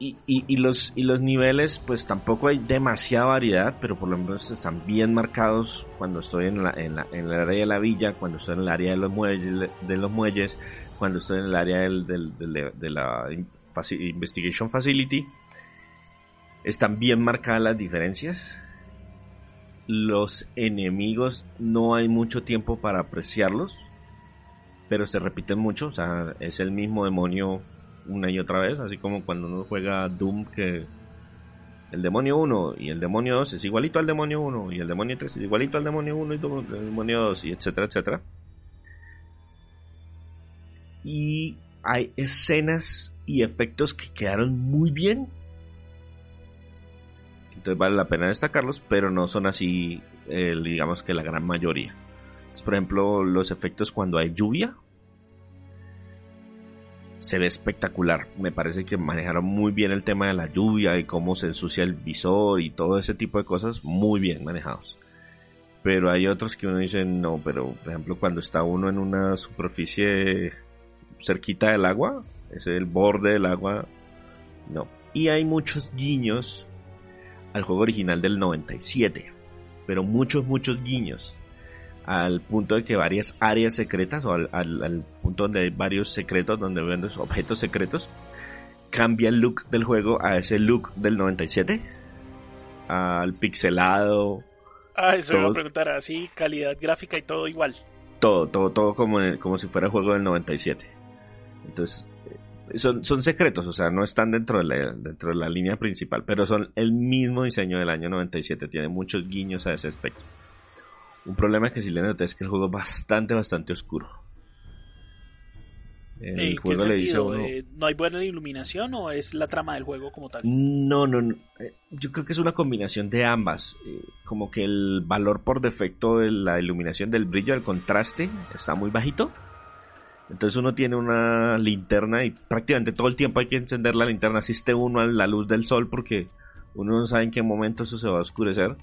Y, y, los, y los niveles, pues tampoco hay demasiada variedad, pero por lo menos están bien marcados cuando estoy en, la, en, la, en el área de la villa, cuando estoy en el área de los muelles, de los muelles cuando estoy en el área del, de la Investigation Facility. Están bien marcadas las diferencias. Los enemigos no hay mucho tiempo para apreciarlos, pero se repiten mucho. O sea, es el mismo demonio una y otra vez, así como cuando uno juega Doom que el demonio 1 y el demonio 2 es igualito al demonio 1 y el demonio 3 es igualito al demonio 1 y el demonio 2 y etcétera, etcétera. Y hay escenas y efectos que quedaron muy bien. Entonces vale la pena destacarlos, pero no son así, eh, digamos que la gran mayoría. por ejemplo, los efectos cuando hay lluvia, se ve espectacular. Me parece que manejaron muy bien el tema de la lluvia y cómo se ensucia el visor y todo ese tipo de cosas, muy bien manejados. Pero hay otros que uno dice, no, pero por ejemplo cuando está uno en una superficie cerquita del agua, es el borde del agua, no. Y hay muchos guiños al juego original del 97, pero muchos, muchos guiños al punto de que varias áreas secretas o al, punto donde hay varios secretos, donde ven objetos secretos, cambia el look del juego a ese look del 97, al pixelado. Ah, eso iba a preguntar, así calidad gráfica y todo igual. Todo, todo, todo como, como si fuera el juego del 97. Entonces, son, son secretos, o sea, no están dentro de, la, dentro de la línea principal, pero son el mismo diseño del año 97, tiene muchos guiños a ese aspecto. Un problema que si le noté es que el juego es bastante, bastante oscuro. El juego le dice eh, ¿No hay buena iluminación o es la trama del juego como tal? No, no, no. Eh, yo creo que es una combinación de ambas. Eh, como que el valor por defecto de la iluminación del brillo, el contraste, está muy bajito. Entonces uno tiene una linterna y prácticamente todo el tiempo hay que encender la linterna. Asiste uno a la luz del sol porque uno no sabe en qué momento eso se va a oscurecer.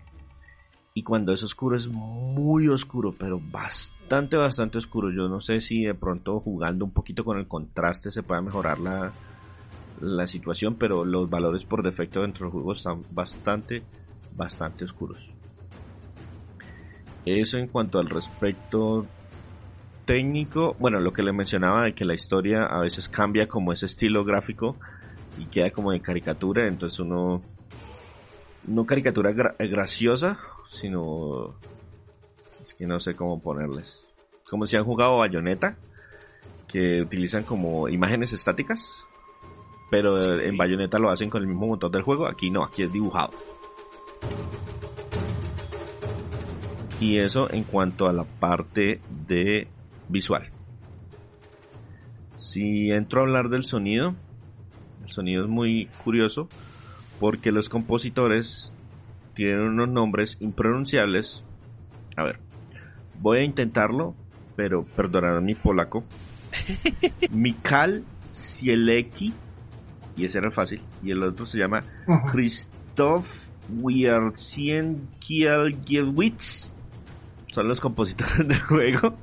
Y cuando es oscuro es muy oscuro, pero bastante, bastante oscuro. Yo no sé si de pronto jugando un poquito con el contraste se pueda mejorar la, la situación, pero los valores por defecto dentro del juego están bastante, bastante oscuros. Eso en cuanto al respecto técnico, bueno, lo que le mencionaba de que la historia a veces cambia como ese estilo gráfico y queda como de caricatura, entonces uno no caricatura graciosa, sino es que no sé cómo ponerles. Como si han jugado Bayonetta, que utilizan como imágenes estáticas, pero en Bayonetta lo hacen con el mismo motor del juego, aquí no, aquí es dibujado. Y eso en cuanto a la parte de visual. Si entro a hablar del sonido, el sonido es muy curioso porque los compositores tienen unos nombres impronunciables. A ver, voy a intentarlo, pero perdonad mi polaco. *laughs* Mikal Sielecki, y ese era fácil, y el otro se llama Christoph Wiercienkielgiewicz son los compositores *laughs* del juego.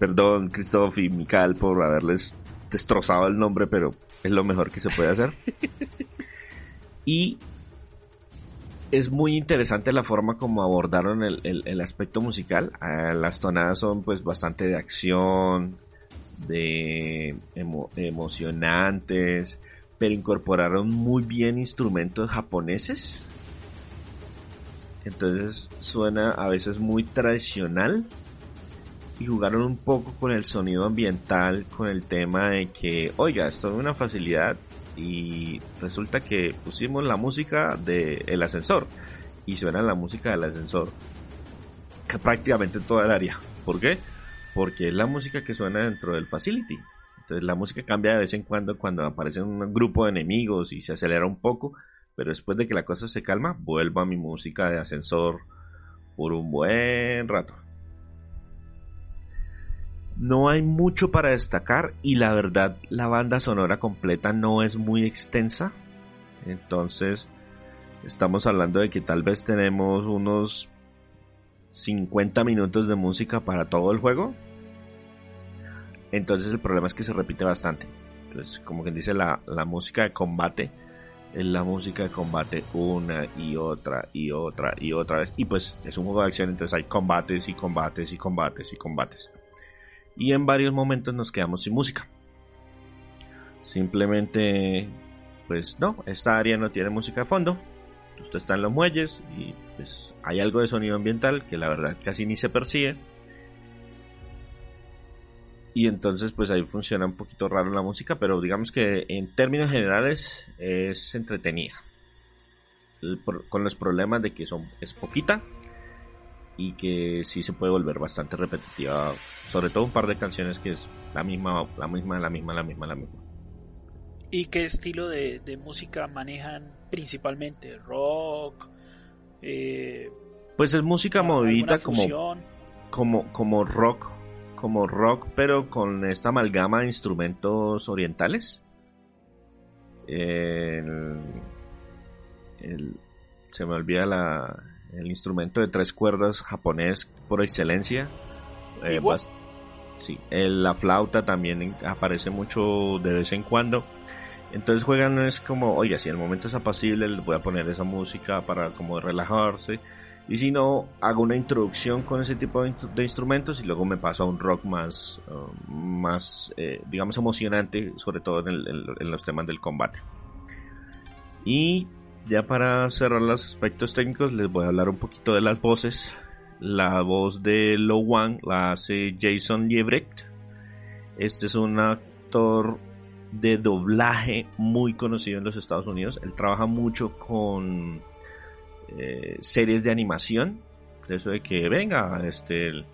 Perdón, Christoph y Mikael por haberles destrozado el nombre, pero es lo mejor que se puede hacer. *laughs* y es muy interesante la forma como abordaron el, aspecto musical. Ah, las tonadas son pues bastante de acción, de emocionantes, pero incorporaron muy bien instrumentos japoneses. Entonces suena a veces muy tradicional y jugaron un poco con el sonido ambiental, con el tema de que, oiga, esto es una facilidad y resulta que pusimos la música del ascensor y suena la música del ascensor prácticamente toda el área. ¿Por qué? Porque es la música que suena dentro del facility. Entonces la música cambia de vez en cuando cuando aparece un grupo de enemigos y se acelera un poco, pero después de que la cosa se calma, vuelvo a mi música de ascensor por un buen rato. No hay mucho para destacar y la verdad la banda sonora completa no es muy extensa. Entonces estamos hablando de que tal vez tenemos unos 50 minutos de música para todo el juego entonces el problema es que se repite bastante. Entonces, como quien dice, la, música de combate es la música de combate una y otra y otra y otra vez. Y pues es un juego de acción, entonces hay combates y combates y combates y combates. Y en varios momentos nos quedamos sin música. Simplemente, pues no, esta área no tiene música de fondo. Usted está en los muelles y pues hay algo de sonido ambiental que la verdad casi ni se percibe y entonces pues ahí funciona un poquito raro la música, pero digamos que en términos generales es entretenida. con los problemas de que son, es poquita y que sí se puede volver bastante repetitiva, sobre todo un par de canciones que es la misma, la misma, la misma, la misma, la misma. ¿Y qué estilo de, música manejan principalmente? ¿Rock? Eh, pues es música movida como, como, como rock como rock, pero con esta amalgama de instrumentos orientales. se me olvida la, el instrumento de tres cuerdas japonés por excelencia. Eh, sí, la flauta también aparece mucho de vez en cuando. Entonces juegan es como, oye, si el momento es apacible, les voy a poner esa música para como relajarse. Y si no, hago una introducción con ese tipo de, instrumentos y luego me paso a un rock más, uh, más eh, digamos, emocionante, sobre todo en, los temas del combate. Y ya para cerrar los aspectos técnicos, les voy a hablar un poquito de las voces. La voz de Lo Wang la hace Jason Liebrecht. Este es un actor de doblaje muy conocido en los Estados Unidos. Él trabaja mucho con eh, series de animación. Eso de que venga, este,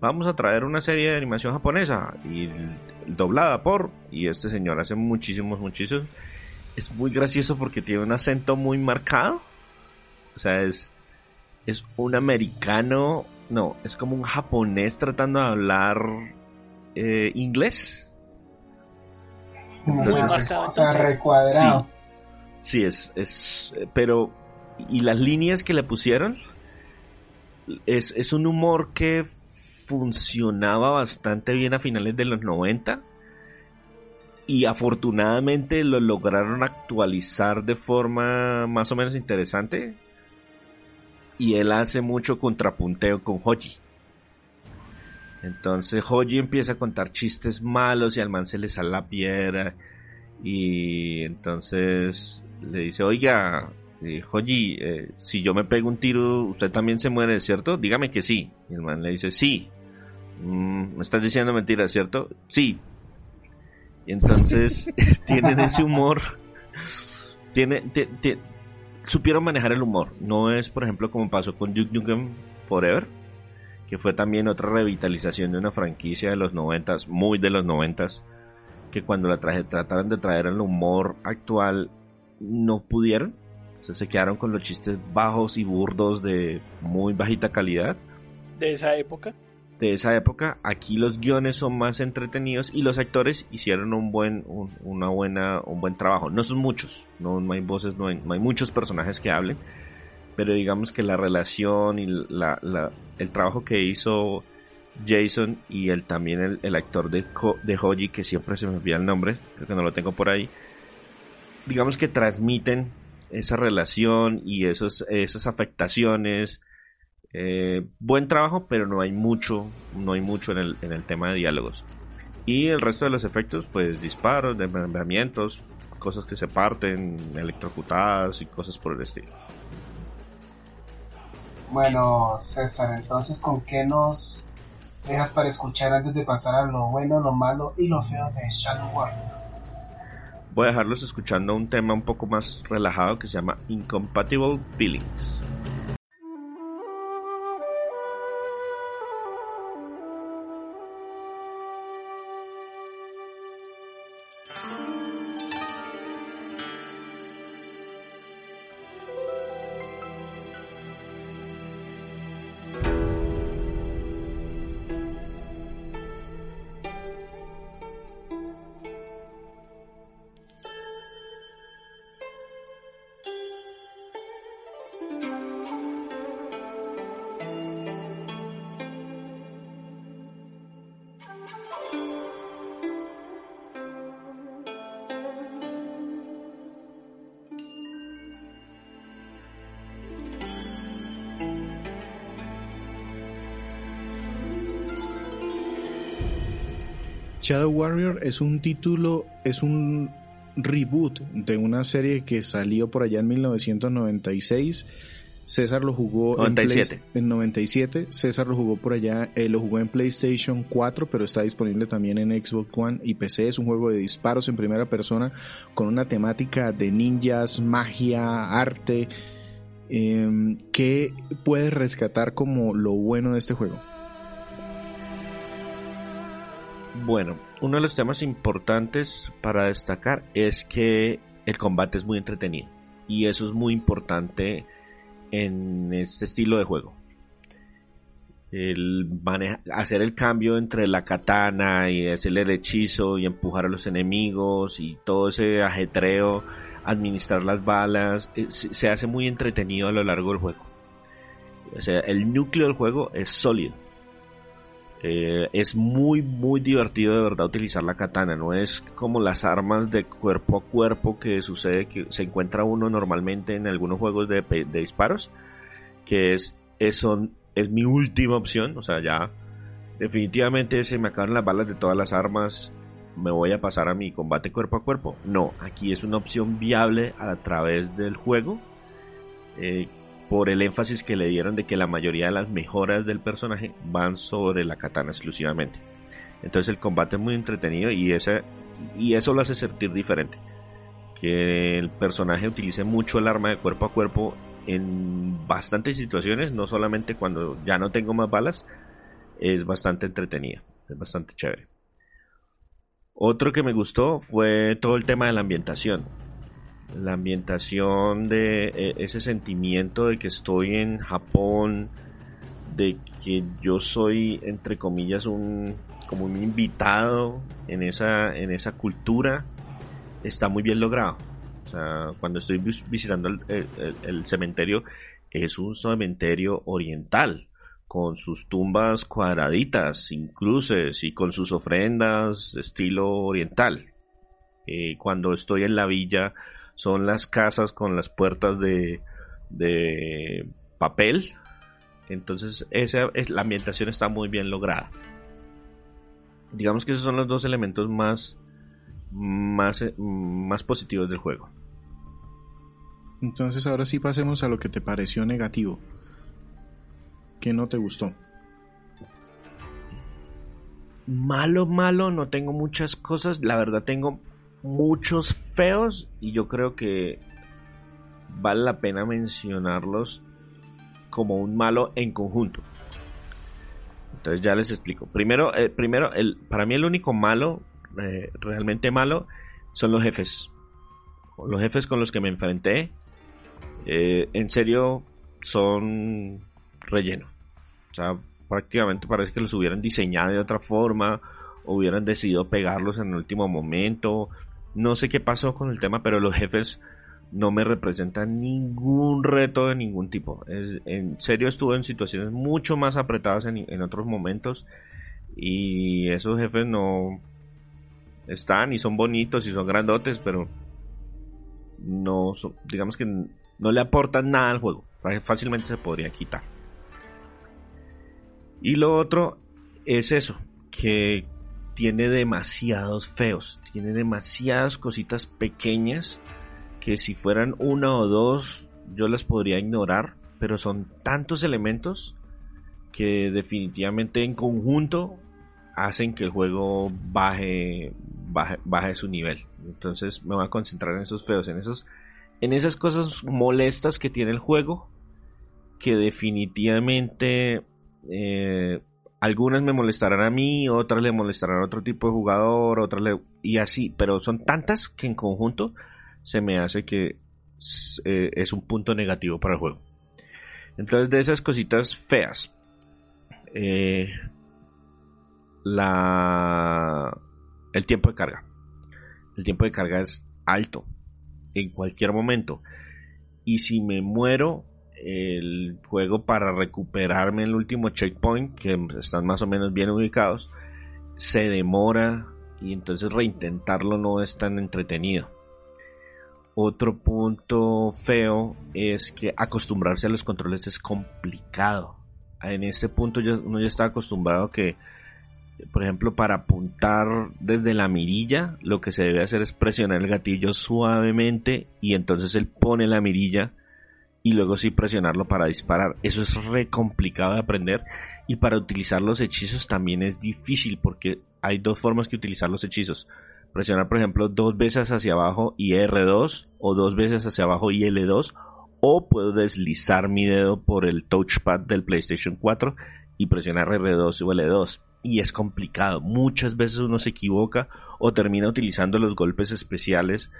vamos a traer una serie de animación japonesa y doblada por y este señor hace muchísimos, muchísimos. Es muy gracioso porque tiene un acento muy marcado. O sea, es es un americano, no, es como un japonés tratando de hablar eh, inglés. recuadrado. Sí, es, es, pero y las líneas que le pusieron es, es un humor que funcionaba bastante bien a finales de los 90 y afortunadamente lo lograron actualizar de forma más o menos interesante y él hace mucho contrapunteo con Hoji. Entonces Hoji empieza a contar chistes malos y al man se le sale la piedra y entonces le dice, oiga, eh, Joji, eh, si yo me pego un tiro, usted también se muere, ¿cierto? Dígame que sí. Y el man le dice, sí. Mm, me estás diciendo mentiras, ¿cierto? Sí. Y entonces *laughs* tienen ese humor. Tiene, supieron manejar el humor. No es, por ejemplo, como pasó con Duke Nukem Forever, que fue también otra revitalización de una franquicia de los noventas, muy de los noventas, que cuando la traje, trataron de traer el humor actual no pudieron se quedaron con los chistes bajos y burdos de muy bajita calidad. De esa época. De esa época. Aquí los guiones son más entretenidos y los actores hicieron un buen, un, una buena, un buen trabajo. No son muchos, no, hay voces, no hay, muchos personajes que hablen, pero digamos que la relación y la, el trabajo que hizo Jason y el, también el, actor de, de Hoji, que siempre se me olvida el nombre, creo que no lo tengo por ahí, digamos que transmiten esa relación y esos, esas afectaciones eh, buen trabajo, pero no hay mucho, no hay mucho en el, en el tema de diálogos. Y el resto de los efectos, pues disparos, desmembramientos, cosas que se parten, electrocutadas y cosas por el estilo. Bueno, César, entonces, ¿con qué nos dejas para escuchar antes de pasar a lo bueno, lo malo y lo feo de Shadow Warrior? Voy a dejarlos escuchando un tema un poco más relajado que se llama Incompatible Feelings. Shadow Warrior es un título, es un reboot de una serie que salió por allá en 1996. César lo jugó En, 97. César lo jugó por allá, eh, lo jugó en PlayStation 4, pero está disponible también en Xbox One y PC. Es un juego de disparos en primera persona con una temática de ninjas, magia, arte. Eh, ¿Qué puedes rescatar como lo bueno de este juego? Bueno, uno de los temas importantes para destacar es que el combate es muy entretenido y eso es muy importante en este estilo de juego. El hacer el cambio entre la katana y hacer el hechizo y empujar a los enemigos y todo ese ajetreo, administrar las balas, eh, se hace muy entretenido a lo largo del juego. O sea, el núcleo del juego es sólido eh, es muy, muy divertido de verdad utilizar la katana. No es como las armas de cuerpo a cuerpo que sucede que se encuentra uno normalmente en algunos juegos de, disparos. Que es, es, es mi última opción. O sea, ya definitivamente se me acaban las balas de todas las armas. Me voy a pasar a mi combate cuerpo a cuerpo. No, aquí es una opción viable a través del juego. Eh, por el énfasis que le dieron de que la mayoría de las mejoras del personaje van sobre la katana exclusivamente. Entonces el combate es muy entretenido y, ese, y eso lo hace sentir diferente. Que el personaje utilice mucho el arma de cuerpo a cuerpo en bastantes situaciones, no solamente cuando ya no tengo más balas, es bastante entretenida, es bastante chévere. Otro que me gustó fue todo el tema de la ambientación la ambientación de e, ese sentimiento de que estoy en Japón, de que yo soy entre comillas un como un invitado en esa en esa cultura está muy bien logrado. O sea, cuando estoy visitando el, cementerio es un cementerio oriental con sus tumbas cuadraditas, sin cruces y con sus ofrendas estilo oriental. Eh, cuando estoy en la villa son las casas con las puertas de, de papel. Entonces esa es, la ambientación está muy bien lograda. Digamos que esos son los dos elementos más, más, más positivos del juego. Entonces ahora sí pasemos a lo que te pareció negativo. ¿Qué no te gustó? Malo, malo, no tengo muchas cosas. La verdad tengo muchos feos y yo creo que vale la pena mencionarlos como un malo en conjunto. Entonces ya les explico. Primero, eh, primero el, para mí el único malo, eh, realmente malo, son los jefes. Los jefes con los que me enfrenté, eh, en serio, son relleno. O sea, prácticamente parece que los hubieran diseñado de otra forma, hubieran decidido pegarlos en el último momento. No sé qué pasó con el tema, pero los jefes no me representan ningún reto de ningún tipo. en serio estuve en situaciones mucho más apretadas en, otros momentos y esos jefes no están y son bonitos y son grandotes, pero no digamos que no le aportan nada al juego. Fácilmente se podría quitar. Y lo otro es eso, que tiene demasiados feos, tiene demasiadas cositas pequeñas que si fueran una o dos yo las podría ignorar, pero son tantos elementos que definitivamente en conjunto hacen que el juego baje, baje, baje su nivel. Entonces me voy a concentrar en esos feos, en esos, en esas cosas molestas que tiene el juego, que definitivamente eh, algunas me molestarán a mí, otras le molestarán a otro tipo de jugador, otras le... y así, pero son tantas que en conjunto se me hace que eh, es un punto negativo para el juego. Entonces, de esas cositas feas, eh, la, el tiempo de carga. El tiempo de carga es alto en cualquier momento. Y si me muero, el juego para recuperarme el último checkpoint, que están más o menos bien ubicados, se demora y entonces reintentarlo no es tan entretenido. Otro punto feo es que acostumbrarse a los controles es complicado. En este punto uno ya está acostumbrado que, por ejemplo, para apuntar desde la mirilla, lo que se debe hacer es presionar el gatillo suavemente y entonces él pone la mirilla y luego sí presionarlo para disparar. Eso es re complicado de aprender y para utilizar los hechizos también es difícil porque hay dos formas que utilizar los hechizos. Presionar por ejemplo dos veces hacia abajo y R2 o dos veces hacia abajo y L2 o puedo deslizar mi dedo por el touchpad del PlayStation 4 y presionar R2 o L2 y es complicado. Muchas veces uno se equivoca o termina utilizando los golpes especiales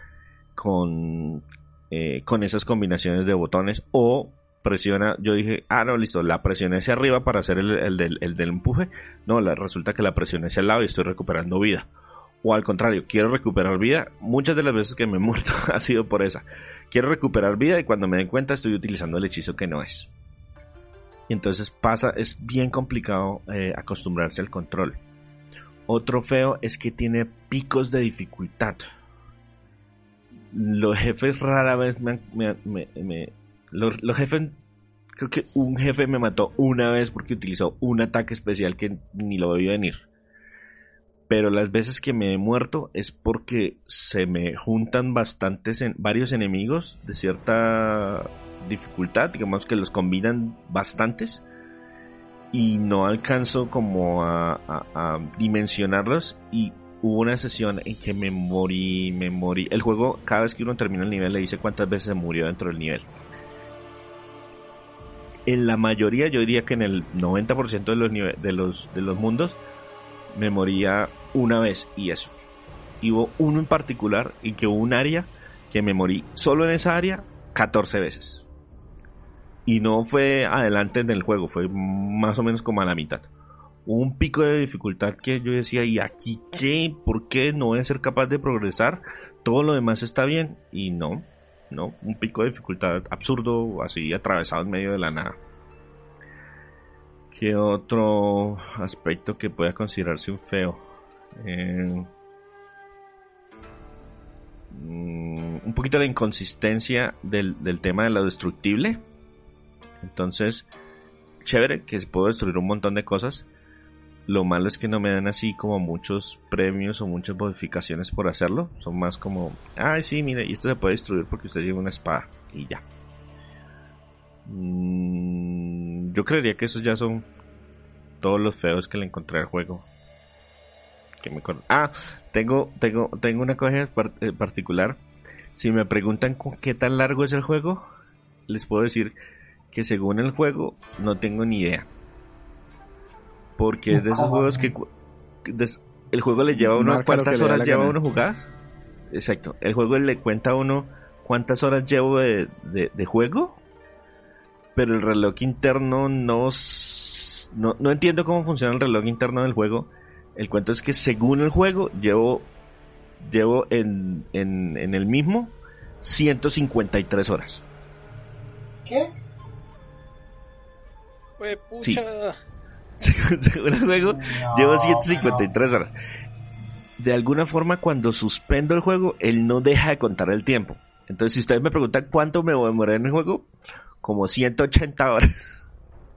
con eh, con esas combinaciones de botones o presiona, yo dije, ah, no, listo, la presioné hacia arriba para hacer el, el, del, el del, empuje. No, resulta que la presioné hacia el lado y estoy recuperando vida o al contrario, quiero recuperar vida. Muchas de las veces que me he muerto *laughs* ha sido por esa. Quiero recuperar vida y cuando me den cuenta estoy utilizando el hechizo que no es. Y entonces pasa, es bien complicado eh, acostumbrarse al control. Otro feo es que tiene picos de dificultad. Los jefes rara vez me... me, los, los jefes creo que un jefe me mató una vez porque utilizó un ataque especial que ni lo veía venir. Pero las veces que me he muerto es porque se me juntan bastantes, en, varios enemigos de cierta dificultad, digamos que los combinan bastantes y no alcanzo como a, dimensionarlos y hubo una sesión en que me morí, me morí. El juego, cada vez que uno termina el nivel, le dice cuántas veces se murió dentro del nivel. En la mayoría, yo diría que en el 90% de los, de, los, de los mundos, me moría una vez y eso. Y hubo uno en particular en que hubo un área que me morí solo en esa área 14 veces. Y no fue adelante en el juego, fue más o menos como a la mitad. Un pico de dificultad que yo decía, ¿y aquí qué? ¿Por qué no voy a ser capaz de progresar? Todo lo demás está bien. Y no, no, un pico de dificultad absurdo, así atravesado en medio de la nada. ¿Qué otro aspecto que pueda considerarse un feo? Eh, mm, un poquito la inconsistencia del, tema de lo destructible. Entonces, chévere que se puede destruir un montón de cosas. Lo malo es que no me dan así como muchos premios o muchas modificaciones por hacerlo. Son más como, ay, sí, mire, y esto se puede destruir porque usted lleva una espada y ya. Mm, yo creería que esos ya son todos los feos que le encontré al juego. Que me ah, tengo, tengo, tengo una cosa eh, particular. Si me preguntan qué tan largo es el juego, les puedo decir que según el juego no tengo ni idea. Porque es de esos juegos que el juego le lleva a uno cuántas horas lleva uno jugar. Exacto, el juego le cuenta a uno cuántas horas llevo de, de juego pero el reloj interno no, no, no entiendo cómo funciona el reloj interno del juego. El cuento es que según el juego, llevo, llevo en, en, en el mismo 153 horas. ¿Qué? Pues, pucha. Sí. *laughs* Según, el juego, No, llevo 153 horas. De alguna forma, cuando suspendo el juego, él no deja de contar el tiempo. Entonces, si ustedes me preguntan cuánto me demoré en el juego, como 180 horas.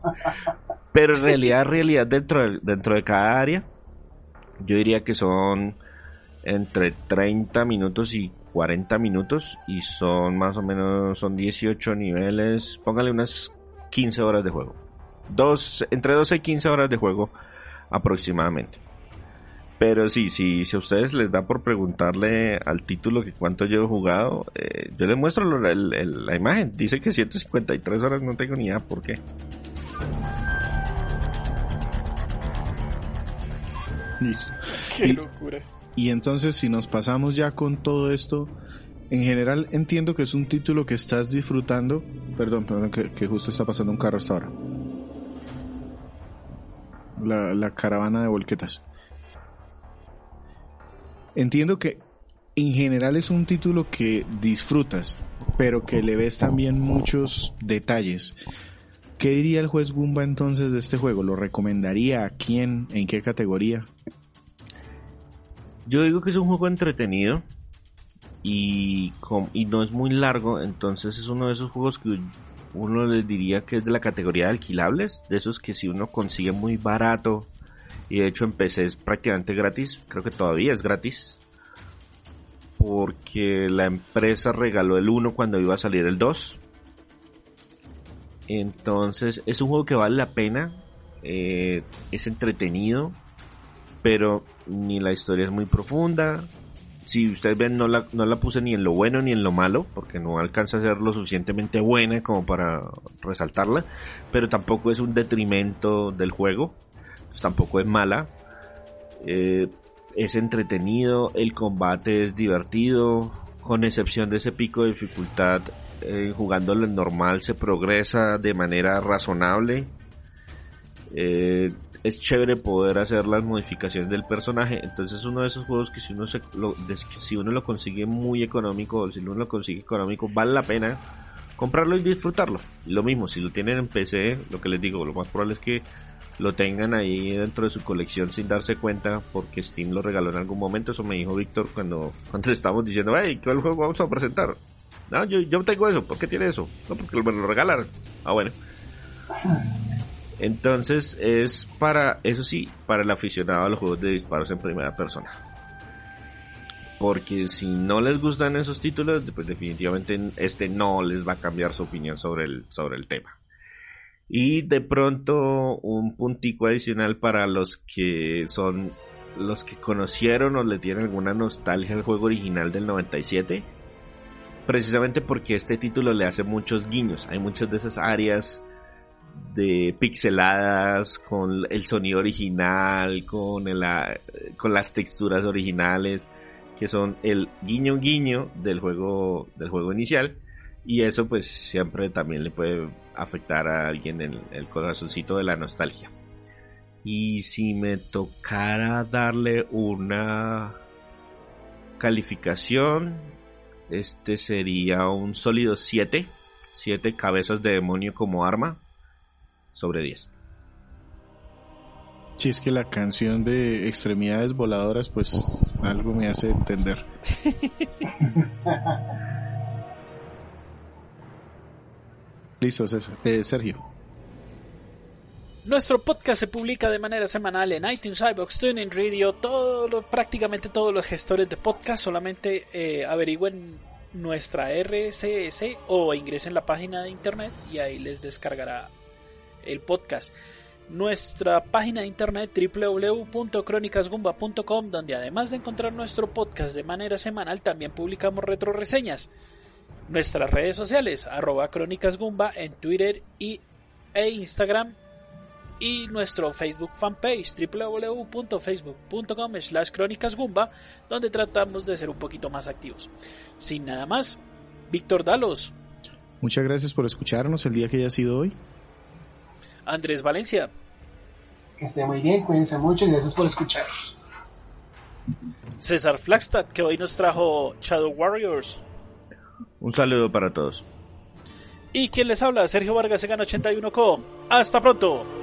*laughs* Pero en realidad, en realidad, dentro de, dentro de cada área, yo diría que son entre 30 minutos y 40 minutos y son más o menos, son 18 niveles, póngale unas 15 horas de juego. Dos, entre 12 y 15 horas de juego aproximadamente. Pero sí, sí, si a ustedes les da por preguntarle al título que cuánto llevo jugado, eh, yo les muestro lo- el- el- la imagen. Dice que 153 horas, no tengo ni idea por qué. Listo. *laughs* Qué Y- locura. Y entonces si nos pasamos ya con todo esto, en general entiendo que es un título que estás disfrutando. Perdón, perdón, que, que justo está pasando un carro hasta ahora. La, caravana de volquetas. Entiendo que en general es un título que disfrutas, pero que le ves también muchos detalles. ¿Qué diría el juez Gumba entonces de este juego? ¿Lo recomendaría a quién? ¿En qué categoría? Yo digo que es un juego entretenido y no es muy largo, entonces es uno de esos juegos que uno les diría que es de la categoría de alquilables, de esos que si uno consigue muy barato y de hecho en es prácticamente gratis, creo que todavía es gratis, porque la empresa regaló el 1 cuando iba a salir el 2. Entonces es un juego que vale la pena, eh, es entretenido, pero ni la historia es muy profunda. Si ustedes ven, no la, no la puse ni en lo bueno ni en lo malo, porque no alcanza a ser lo suficientemente buena como para resaltarla, pero tampoco es un detrimento del juego, pues tampoco es mala. Eh, es entretenido, el combate es divertido, con excepción de ese pico de dificultad, eh, jugándolo en normal se progresa de manera razonable. Eh, es chévere poder hacer las modificaciones del personaje. Entonces es uno de esos juegos que si uno, se, lo, si uno lo consigue muy económico, si uno lo consigue económico, vale la pena comprarlo y disfrutarlo. Lo mismo, si lo tienen en PC, lo que les digo, lo más probable es que lo tengan ahí dentro de su colección sin darse cuenta porque Steam lo regaló en algún momento. Eso me dijo Víctor cuando, cuando le estábamos diciendo, hey, ¿cuál juego vamos a presentar? No, yo, yo tengo eso. ¿Por qué tiene eso? No, porque me lo regalaron. Ah, bueno. Entonces es para, eso sí, para el aficionado a los juegos de disparos en primera persona. Porque si no les gustan esos títulos, pues definitivamente este no les va a cambiar su opinión sobre el, sobre el tema. Y de pronto un puntico adicional para los que son los que conocieron o le tienen alguna nostalgia al juego original del 97. Precisamente porque este título le hace muchos guiños. Hay muchas de esas áreas de pixeladas con el sonido original, con, el, ah, con las texturas originales, que son el guiño guiño del juego, del juego inicial. Y eso pues siempre también le puede afectar a alguien en el corazoncito de la nostalgia. Y si me tocara darle una calificación, este sería un sólido 7. 7 cabezas de demonio como arma sobre 10. Si es que la canción de extremidades voladoras, pues algo me hace entender. *laughs* Listo, César. Eh, Sergio. Nuestro podcast se publica de manera semanal en iTunes, iBox, TuneIn Radio, todo lo- prácticamente todos los gestores de podcast. Solamente eh, averigüen nuestra RSS o ingresen en la página de internet y ahí les descargará el podcast. Nuestra página de internet www.cronicasgumba.com donde además de encontrar nuestro podcast de manera semanal también publicamos retroreseñas. Nuestras redes sociales arroba crónicasgumba en Twitter y, e Instagram y nuestro Facebook fanpage www.facebook.com slash crónicasgumba donde tratamos de ser un poquito más activos. Sin nada más, Víctor Dalos, Muchas gracias por escucharnos el día que haya sido hoy. Andrés Valencia, Que esté muy bien, cuídense mucho y gracias por escuchar. César Flagstad, que hoy nos trajo Shadow Warriors. Un saludo para todos. Y quien les habla, Sergio Vargas en 81 co Hasta pronto.